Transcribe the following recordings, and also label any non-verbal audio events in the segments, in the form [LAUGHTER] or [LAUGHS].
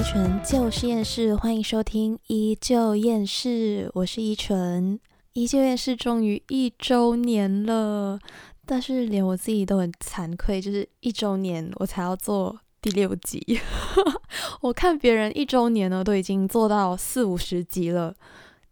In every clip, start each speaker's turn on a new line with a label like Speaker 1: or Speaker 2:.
Speaker 1: 依纯旧是厌世，欢迎收听《依旧厌世》，我是依纯。《依旧厌世》终于一周年了，但是连我自己都很惭愧，就是一周年我才要做第六集。[LAUGHS] 我看别人一周年呢都已经做到四五十集了。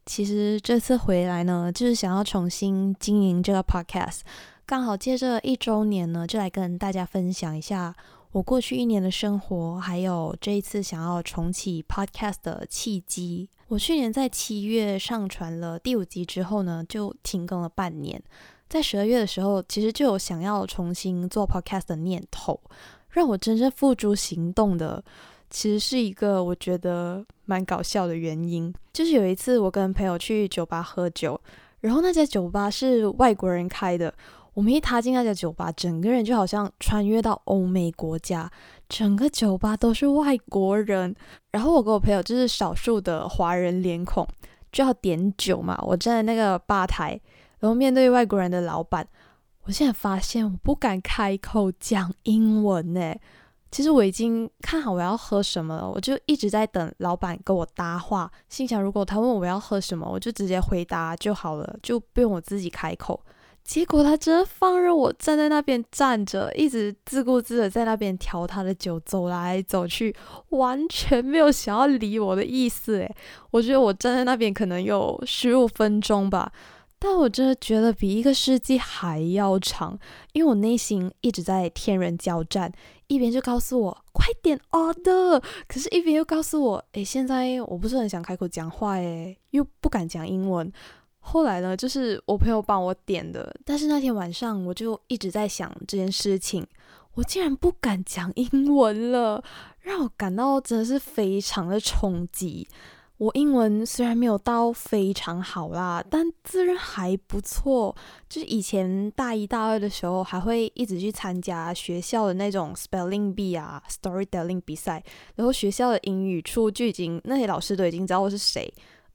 Speaker 1: 其实这次回来呢，就是想要重新经营这个 podcast，刚好借着一周年呢，就来跟大家分享一下。我过去一年的生活，还有这一次想要重启 Podcast 的契机。我去年在七月上传了第五集之后呢，就停更了半年。在十二月的时候，其实就有想要重新做 Podcast 的念头。让我真正付诸行动的，其实是一个我觉得蛮搞笑的原因，就是有一次我跟朋友去酒吧喝酒，然后那家酒吧是外国人开的。我们一踏进那家酒吧，整个人就好像穿越到欧美国家，整个酒吧都是外国人。然后我跟我朋友就是少数的华人脸孔，就要点酒嘛。我站在那个吧台，然后面对外国人的老板，我现在发现我不敢开口讲英文呢。其实我已经看好我要喝什么了，我就一直在等老板跟我搭话，心想如果他问我要喝什么，我就直接回答就好了，就不用我自己开口。结果他真的放任我站在那边站着，一直自顾自的在那边调他的酒，走来走去，完全没有想要理我的意思。诶，我觉得我站在那边可能有十五分钟吧，但我真的觉得比一个世纪还要长，因为我内心一直在天人交战，一边就告诉我快点 order，可是一边又告诉我，诶，现在我不是很想开口讲话，诶，又不敢讲英文。后来呢，就是我朋友帮我点的，但是那天晚上我就一直在想这件事情，我竟然不敢讲英文了，让我感到真的是非常的冲击。我英文虽然没有到非常好啦，但自认还不错。就是以前大一、大二的时候，还会一直去参加学校的那种 spelling bee 啊、storytelling 比赛，然后学校的英语处就已经那些老师都已经知道我是谁。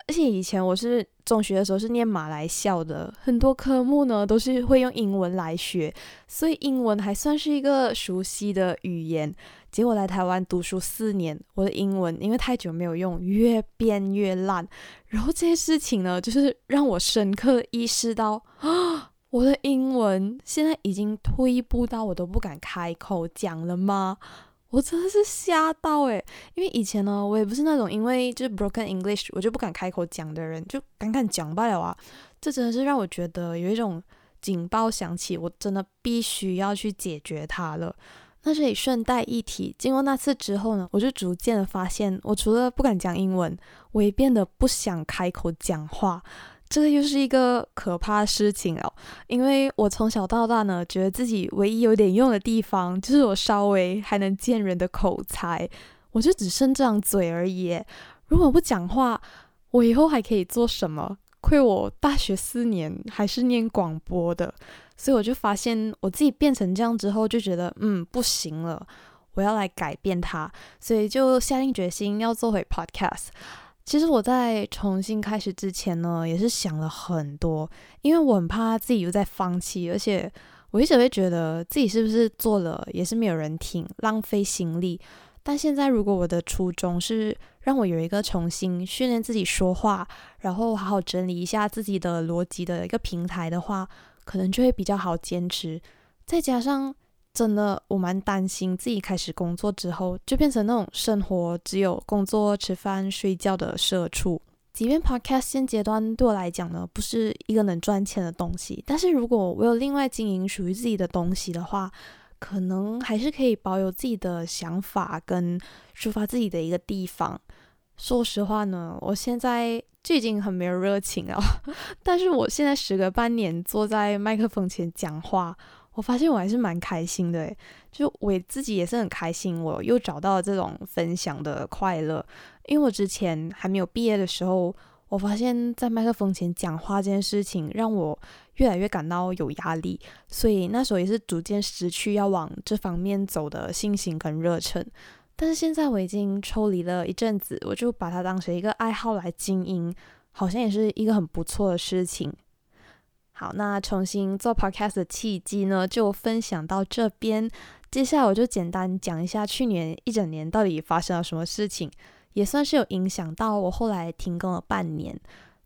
Speaker 1: 而且以前我是中学的时候是念马来校的，很多科目呢都是会用英文来学，所以英文还算是一个熟悉的语言。结果来台湾读书四年，我的英文因为太久没有用，越变越烂。然后这些事情呢，就是让我深刻意识到啊，[GASPS] 我的英文现在已经退步到我都不敢开口讲了吗？我真的是吓到诶，因为以前呢，我也不是那种因为就是 broken English 我就不敢开口讲的人，就敢敢讲罢了啊。这真的是让我觉得有一种警报响起，我真的必须要去解决它了。那这里顺带一提，经过那次之后呢，我就逐渐的发现，我除了不敢讲英文，我也变得不想开口讲话。这个又是一个可怕的事情哦，因为我从小到大呢，觉得自己唯一有点用的地方，就是我稍微还能见人的口才，我就只剩这张嘴而已。如果不讲话，我以后还可以做什么？亏我大学四年还是念广播的，所以我就发现我自己变成这样之后，就觉得嗯不行了，我要来改变它，所以就下定决心要做回 podcast。其实我在重新开始之前呢，也是想了很多，因为我很怕自己又在放弃，而且我一直会觉得自己是不是做了也是没有人听，浪费心力。但现在如果我的初衷是让我有一个重新训练自己说话，然后好好整理一下自己的逻辑的一个平台的话，可能就会比较好坚持。再加上。真的，我蛮担心自己开始工作之后，就变成那种生活只有工作、吃饭、睡觉的社畜。即便 Podcast 现阶段对我来讲呢，不是一个能赚钱的东西，但是如果我有另外经营属于自己的东西的话，可能还是可以保有自己的想法跟抒发自己的一个地方。说实话呢，我现在就已经很没有热情了，[LAUGHS] 但是我现在时隔半年坐在麦克风前讲话。我发现我还是蛮开心的，诶，就我自己也是很开心，我又找到了这种分享的快乐。因为我之前还没有毕业的时候，我发现在麦克风前讲话这件事情让我越来越感到有压力，所以那时候也是逐渐失去要往这方面走的信心跟热忱。但是现在我已经抽离了一阵子，我就把它当成一个爱好来经营，好像也是一个很不错的事情。好，那重新做 podcast 的契机呢，就分享到这边。接下来我就简单讲一下去年一整年到底发生了什么事情，也算是有影响到我后来停更了半年。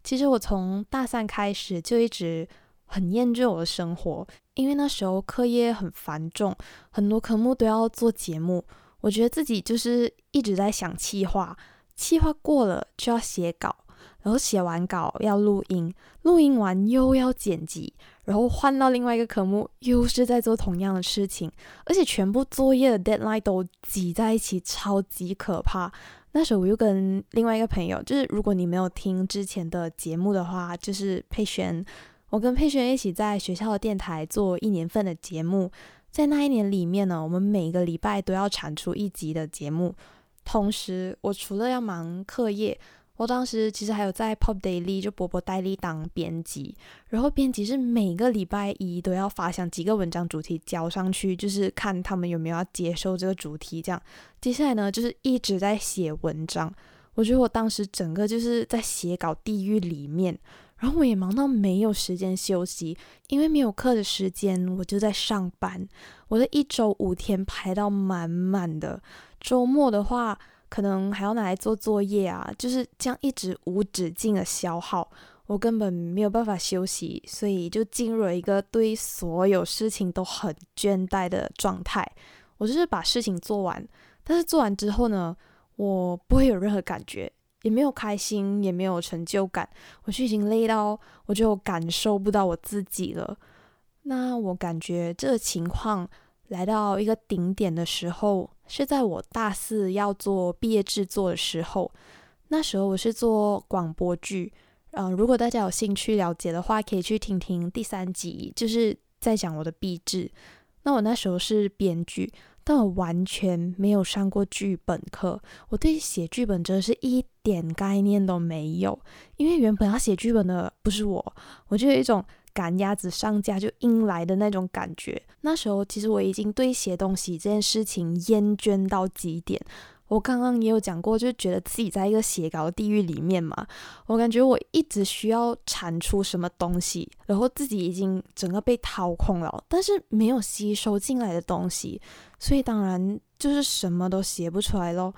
Speaker 1: 其实我从大三开始就一直很厌倦我的生活，因为那时候课业很繁重，很多科目都要做节目。我觉得自己就是一直在想气话，气话过了就要写稿。然后写完稿要录音，录音完又要剪辑，然后换到另外一个科目，又是在做同样的事情，而且全部作业的 deadline 都挤在一起，超级可怕。那时候我又跟另外一个朋友，就是如果你没有听之前的节目的话，就是佩璇，我跟佩璇一起在学校的电台做一年份的节目，在那一年里面呢，我们每个礼拜都要产出一集的节目，同时我除了要忙课业。我当时其实还有在 Pop Daily 就波波代理当编辑，然后编辑是每个礼拜一都要发想几个文章主题交上去，就是看他们有没有要接受这个主题。这样，接下来呢就是一直在写文章。我觉得我当时整个就是在写稿地狱里面，然后我也忙到没有时间休息，因为没有课的时间我就在上班。我的一周五天排到满满的，周末的话。可能还要拿来做作业啊，就是这样一直无止境的消耗，我根本没有办法休息，所以就进入了一个对所有事情都很倦怠的状态。我就是把事情做完，但是做完之后呢，我不会有任何感觉，也没有开心，也没有成就感，我就已经累到我就感受不到我自己了。那我感觉这个情况。来到一个顶点的时候，是在我大四要做毕业制作的时候。那时候我是做广播剧，嗯，如果大家有兴趣了解的话，可以去听听第三集，就是在讲我的毕制。那我那时候是编剧，但我完全没有上过剧本课，我对写剧本真的是一点概念都没有。因为原本要写剧本的不是我，我就有一种。赶鸭子上架就硬来的那种感觉。那时候其实我已经对写东西这件事情厌倦到极点。我刚刚也有讲过，就觉得自己在一个写稿的地狱里面嘛。我感觉我一直需要产出什么东西，然后自己已经整个被掏空了，但是没有吸收进来的东西，所以当然就是什么都写不出来咯。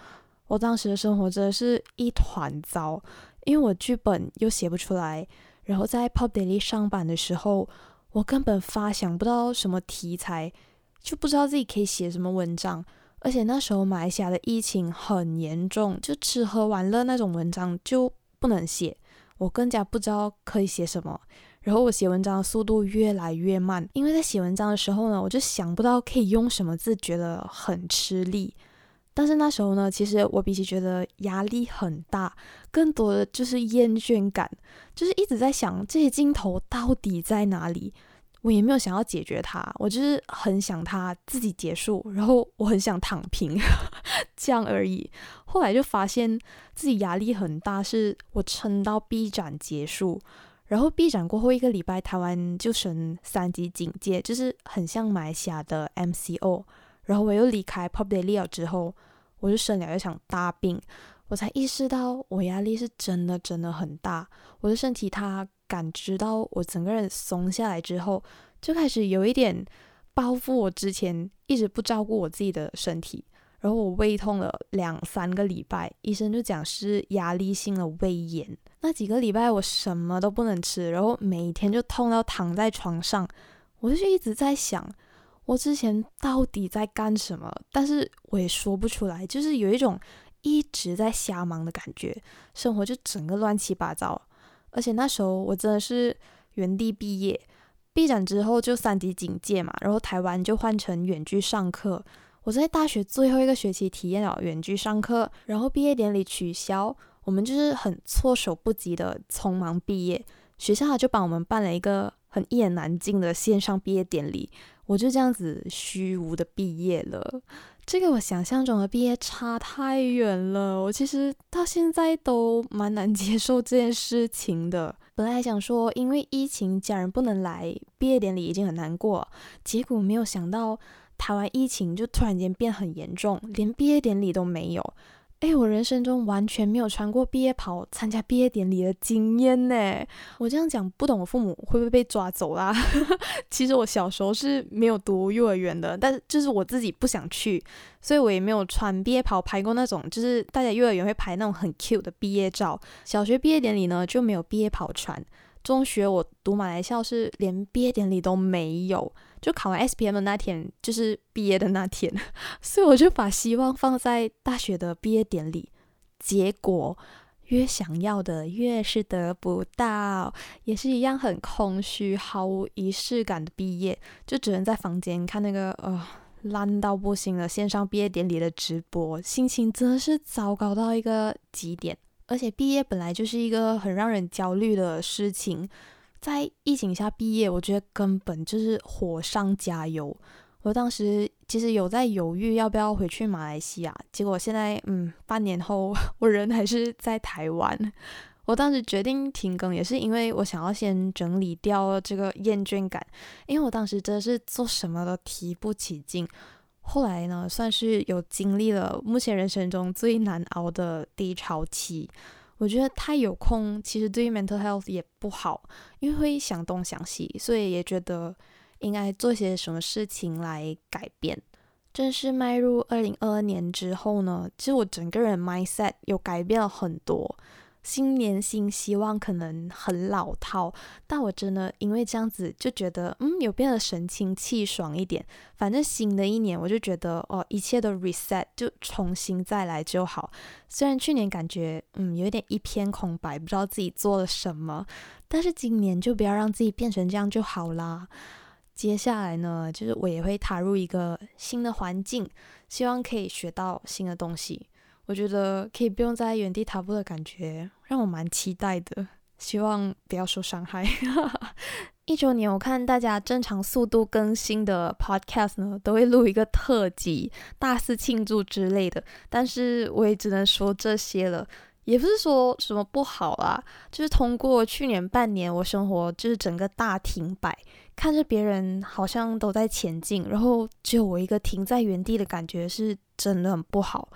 Speaker 1: 我当时的生活真的是一团糟，因为我剧本又写不出来。然后在 Pop Daily 上班的时候，我根本发想不到什么题材，就不知道自己可以写什么文章。而且那时候马来西亚的疫情很严重，就吃喝玩乐那种文章就不能写，我更加不知道可以写什么。然后我写文章的速度越来越慢，因为在写文章的时候呢，我就想不到可以用什么字，觉得很吃力。但是那时候呢，其实我比起觉得压力很大，更多的就是厌倦感，就是一直在想这些镜头到底在哪里。我也没有想要解决它，我就是很想它自己结束，然后我很想躺平，[LAUGHS] 这样而已。后来就发现自己压力很大，是我撑到 B 展结束，然后 B 展过后一个礼拜，台湾就升三级警戒，就是很像马来西亚的 MCO。然后我又离开 Pop Daily 之后。我就生了一场大病，我才意识到我压力是真的真的很大。我的身体它感知到我整个人松下来之后，就开始有一点报复我之前一直不照顾我自己的身体。然后我胃痛了两三个礼拜，医生就讲是压力性的胃炎。那几个礼拜我什么都不能吃，然后每天就痛到躺在床上。我就一直在想。我之前到底在干什么？但是我也说不出来，就是有一种一直在瞎忙的感觉，生活就整个乱七八糟。而且那时候我真的是原地毕业，毕展之后就三级警戒嘛，然后台湾就换成远距上课。我在大学最后一个学期体验了远距上课，然后毕业典礼取消，我们就是很措手不及的匆忙毕业，学校就帮我们办了一个很一言难尽的线上毕业典礼。我就这样子虚无的毕业了，这个我想象中的毕业差太远了。我其实到现在都蛮难接受这件事情的。[LAUGHS] 本来想说，因为疫情家人不能来，毕业典礼已经很难过，结果没有想到台湾疫情就突然间变很严重，连毕业典礼都没有。哎，我人生中完全没有穿过毕业袍参加毕业典礼的经验呢。我这样讲，不懂我父母会不会被抓走啦？[LAUGHS] 其实我小时候是没有读幼儿园的，但是就是我自己不想去，所以我也没有穿毕业袍拍过那种，就是大家幼儿园会拍那种很 cute 的毕业照。小学毕业典礼呢就没有毕业袍穿。中学我读马来校是连毕业典礼都没有。就考完 S P M 的那天，就是毕业的那天，[LAUGHS] 所以我就把希望放在大学的毕业典礼。结果越想要的越是得不到，也是一样很空虚、毫无仪式感的毕业，就只能在房间看那个呃烂到不行的线上毕业典礼的直播，心情真的是糟糕到一个极点。而且毕业本来就是一个很让人焦虑的事情。在疫情下毕业，我觉得根本就是火上加油。我当时其实有在犹豫要不要回去马来西亚，结果现在嗯，半年后 [LAUGHS] 我人还是在台湾。我当时决定停更，也是因为我想要先整理掉这个厌倦感，因为我当时真的是做什么都提不起劲。后来呢，算是有经历了目前人生中最难熬的低潮期。我觉得太有空，其实对于 mental health 也不好，因为会想东想西，所以也觉得应该做些什么事情来改变。正式迈入二零二二年之后呢，其实我整个人 mindset 有改变了很多。新年新希望可能很老套，但我真的因为这样子就觉得，嗯，有变得神清气爽一点。反正新的一年，我就觉得哦，一切都 reset，就重新再来就好。虽然去年感觉嗯有一点一片空白，不知道自己做了什么，但是今年就不要让自己变成这样就好啦。接下来呢，就是我也会踏入一个新的环境，希望可以学到新的东西。我觉得可以不用在原地踏步的感觉，让我蛮期待的。希望不要受伤害。[LAUGHS] 一周年，我看大家正常速度更新的 podcast 呢，都会录一个特辑，大肆庆祝之类的。但是我也只能说这些了，也不是说什么不好啦，就是通过去年半年，我生活就是整个大停摆，看着别人好像都在前进，然后只有我一个停在原地的感觉，是真的很不好。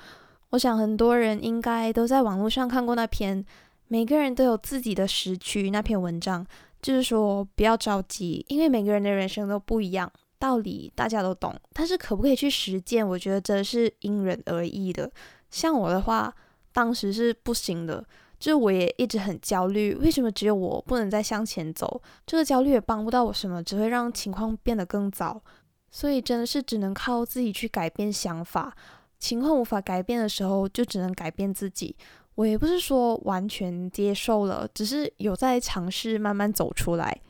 Speaker 1: 我想很多人应该都在网络上看过那篇“每个人都有自己的时区”那篇文章，就是说不要着急，因为每个人的人生都不一样，道理大家都懂，但是可不可以去实践，我觉得真的是因人而异的。像我的话，当时是不行的，就是我也一直很焦虑，为什么只有我不能再向前走？这个焦虑也帮不到我什么，只会让情况变得更糟。所以真的是只能靠自己去改变想法。情况无法改变的时候，就只能改变自己。我也不是说完全接受了，只是有在尝试慢慢走出来。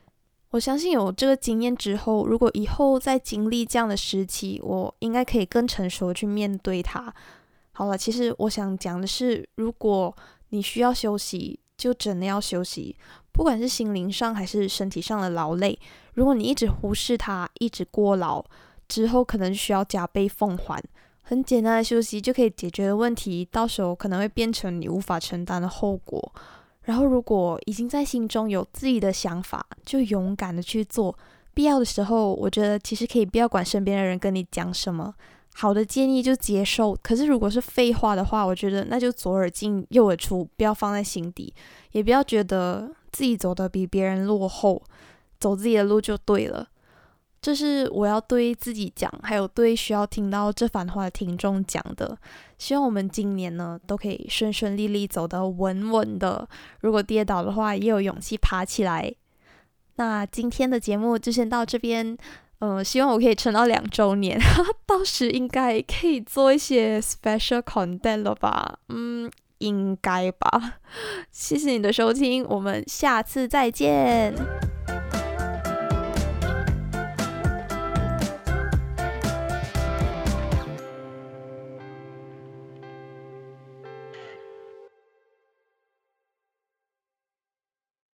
Speaker 1: 我相信有这个经验之后，如果以后再经历这样的时期，我应该可以更成熟去面对它。好了，其实我想讲的是，如果你需要休息，就真的要休息，不管是心灵上还是身体上的劳累。如果你一直忽视它，一直过劳，之后可能需要加倍奉还。很简单的休息就可以解决的问题，到时候可能会变成你无法承担的后果。然后，如果已经在心中有自己的想法，就勇敢的去做。必要的时候，我觉得其实可以不要管身边的人跟你讲什么，好的建议就接受。可是如果是废话的话，我觉得那就左耳进右耳出，不要放在心底，也不要觉得自己走的比别人落后，走自己的路就对了。这是我要对自己讲，还有对需要听到这番话的听众讲的。希望我们今年呢都可以顺顺利利走得稳稳的。如果跌倒的话，也有勇气爬起来。那今天的节目就先到这边。嗯，希望我可以撑到两周年，[LAUGHS] 到时应该可以做一些 special content 了吧？嗯，应该吧。谢谢你的收听，我们下次再见。